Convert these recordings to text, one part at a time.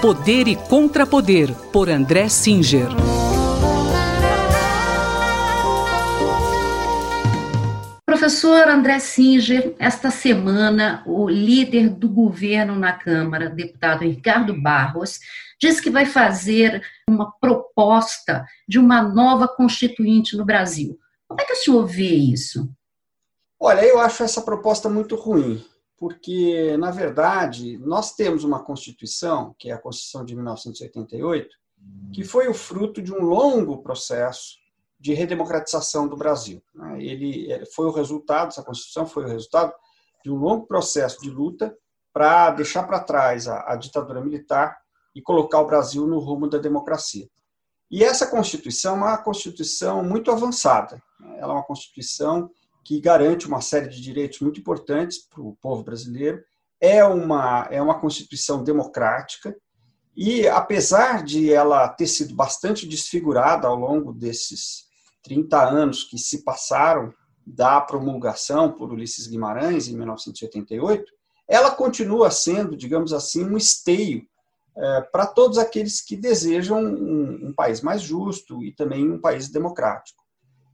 Poder e Contrapoder, por André Singer. Professor André Singer, esta semana, o líder do governo na Câmara, deputado Ricardo Barros, disse que vai fazer uma proposta de uma nova constituinte no Brasil. Como é que o senhor vê isso? Olha, eu acho essa proposta muito ruim porque, na verdade, nós temos uma Constituição, que é a Constituição de 1988, que foi o fruto de um longo processo de redemocratização do Brasil. Né? Ele foi o resultado, essa Constituição foi o resultado de um longo processo de luta para deixar para trás a, a ditadura militar e colocar o Brasil no rumo da democracia. E essa Constituição é uma Constituição muito avançada. Né? Ela é uma Constituição que garante uma série de direitos muito importantes para o povo brasileiro. É uma, é uma Constituição democrática e, apesar de ela ter sido bastante desfigurada ao longo desses 30 anos que se passaram da promulgação por Ulisses Guimarães, em 1988, ela continua sendo, digamos assim, um esteio é, para todos aqueles que desejam um, um país mais justo e também um país democrático.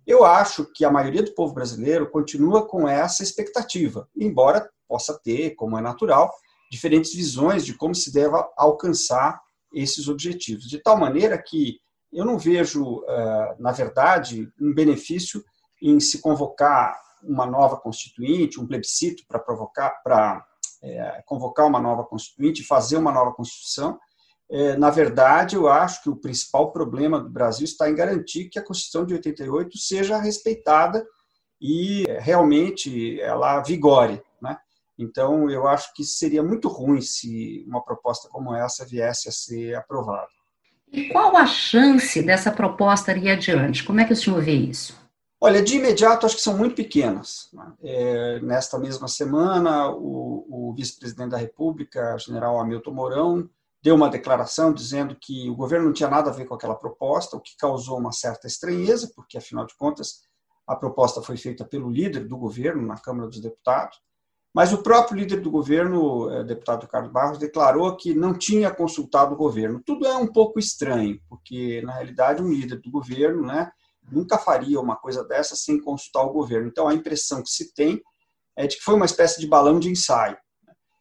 Eu acho que a maioria do povo brasileiro continua com essa expectativa, embora possa ter, como é natural, diferentes visões de como se deve alcançar esses objetivos. De tal maneira que eu não vejo, eh, na verdade, um benefício em se convocar uma nova constituinte, um plebiscito para provocar, para é, convocar uma nova constituinte, fazer uma nova constituição, na verdade, eu acho que o principal problema do Brasil está em garantir que a Constituição de 88 seja respeitada e é, realmente ela vigore. Né? Então, eu acho que seria muito ruim se uma proposta como essa viesse a ser aprovada. E qual a chance dessa proposta ir adiante? Como é que o senhor vê isso? Olha, de imediato, acho que são muito pequenas. Né? É, nesta mesma semana, o, o vice-presidente da República, general Hamilton Mourão, deu uma declaração dizendo que o governo não tinha nada a ver com aquela proposta, o que causou uma certa estranheza, porque, afinal de contas, a proposta foi feita pelo líder do governo na Câmara dos Deputados, mas o próprio líder do governo, eh, deputado Carlos Barros, declarou que não tinha consultado o governo. Tudo é um pouco estranho, porque, na realidade, um líder do governo né, nunca faria uma coisa dessa sem consultar o governo. Então, a impressão que se tem é de que foi uma espécie de balão de ensaio.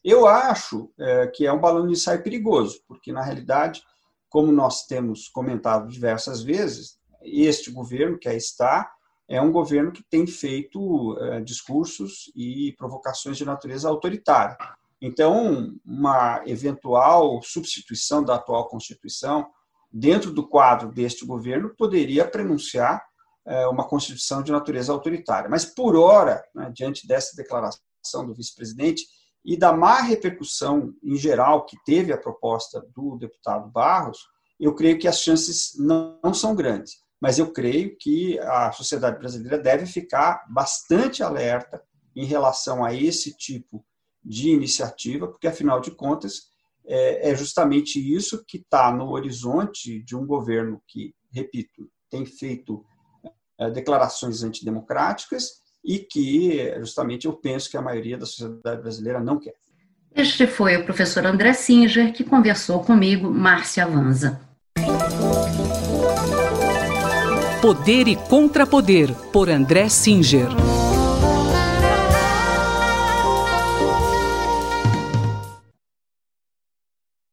Eu acho é, que é um balão de ensaio perigoso, porque, na realidade, como nós temos comentado diversas vezes, este governo que aí está é um governo que tem feito é, discursos e provocações de natureza autoritária. Então, uma eventual substituição da atual Constituição dentro do quadro deste governo poderia prenunciar é, uma Constituição de natureza autoritária. Mas, por hora, né, diante dessa declaração do vice-presidente, e da má repercussão em geral que teve a proposta do deputado Barros, eu creio que as chances não são grandes. Mas eu creio que a sociedade brasileira deve ficar bastante alerta em relação a esse tipo de iniciativa, porque, afinal de contas, é, é justamente isso que está no horizonte de um governo que, repito, tem feito é, declarações antidemocráticas e que justamente eu penso que a maioria da sociedade brasileira não quer. Este foi o professor André Singer que conversou comigo, Márcia Vanza. Poder e Contrapoder, por André Singer.